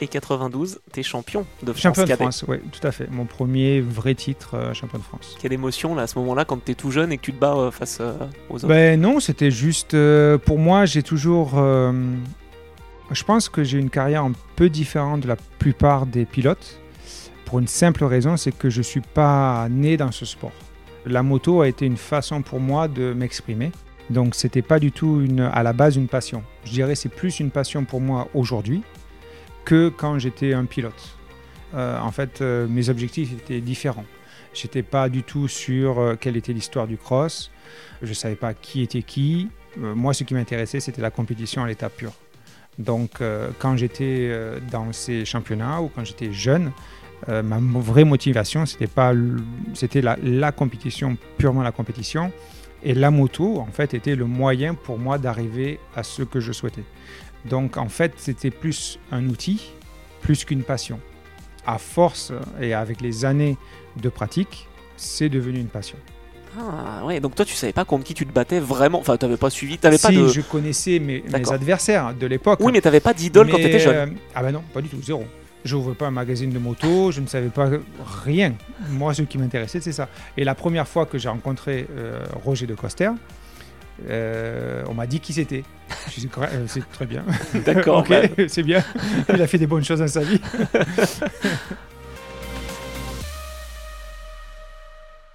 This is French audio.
et 92, tu es champion de France. Champion de cadet. France, oui, tout à fait. Mon premier vrai titre euh, champion de France. Quelle émotion là à ce moment-là quand tu es tout jeune et que tu te bats euh, face euh, aux autres Ben non, c'était juste. pour moi, j'ai toujours. je pense que j'ai une carrière un peu différente de la plupart des pilotes. Pour une simple raison, c'est que je ne suis pas né dans ce sport. La moto a été une façon pour moi de m'exprimer. Donc, c'était pas du tout une, à la base une passion. Je dirais c'est plus une passion pour moi aujourd'hui que quand j'étais un pilote. Euh, en fait, euh, mes objectifs étaient différents. J'étais pas du tout sur euh, quelle était l'histoire du cross. Je savais pas qui était qui. Moi, ce qui m'intéressait, c'était la compétition à l'état pur. Donc, quand j'étais dans ces championnats ou quand j'étais jeune, ma vraie motivation, c'était pas, c'était la compétition, purement la compétition. Et la moto, en fait, était le moyen pour moi d'arriver à ce que je souhaitais. Donc, en fait, c'était plus un outil, plus qu'une passion. À force et avec les années de pratique, c'est devenu une passion. Ah ouais, donc toi tu savais pas contre qui tu te battais vraiment, enfin t'avais pas suivi, t'avais pas si, de... je connaissais mes, adversaires de l'époque. Oui mais t'avais pas d'idole quand t'étais jeune. euh, ah ben non, pas du tout, zéro. Je n'ouvrais pas un magazine de moto, je ne savais pas rien. Moi, ce qui m'intéressait, c'est ça. Et la première fois que j'ai rencontré euh, Roger de Coster, euh, on m'a dit qui c'était. Euh, c'est très bien. D'accord, ok, bah, c'est bien. Il a fait des bonnes choses dans sa vie.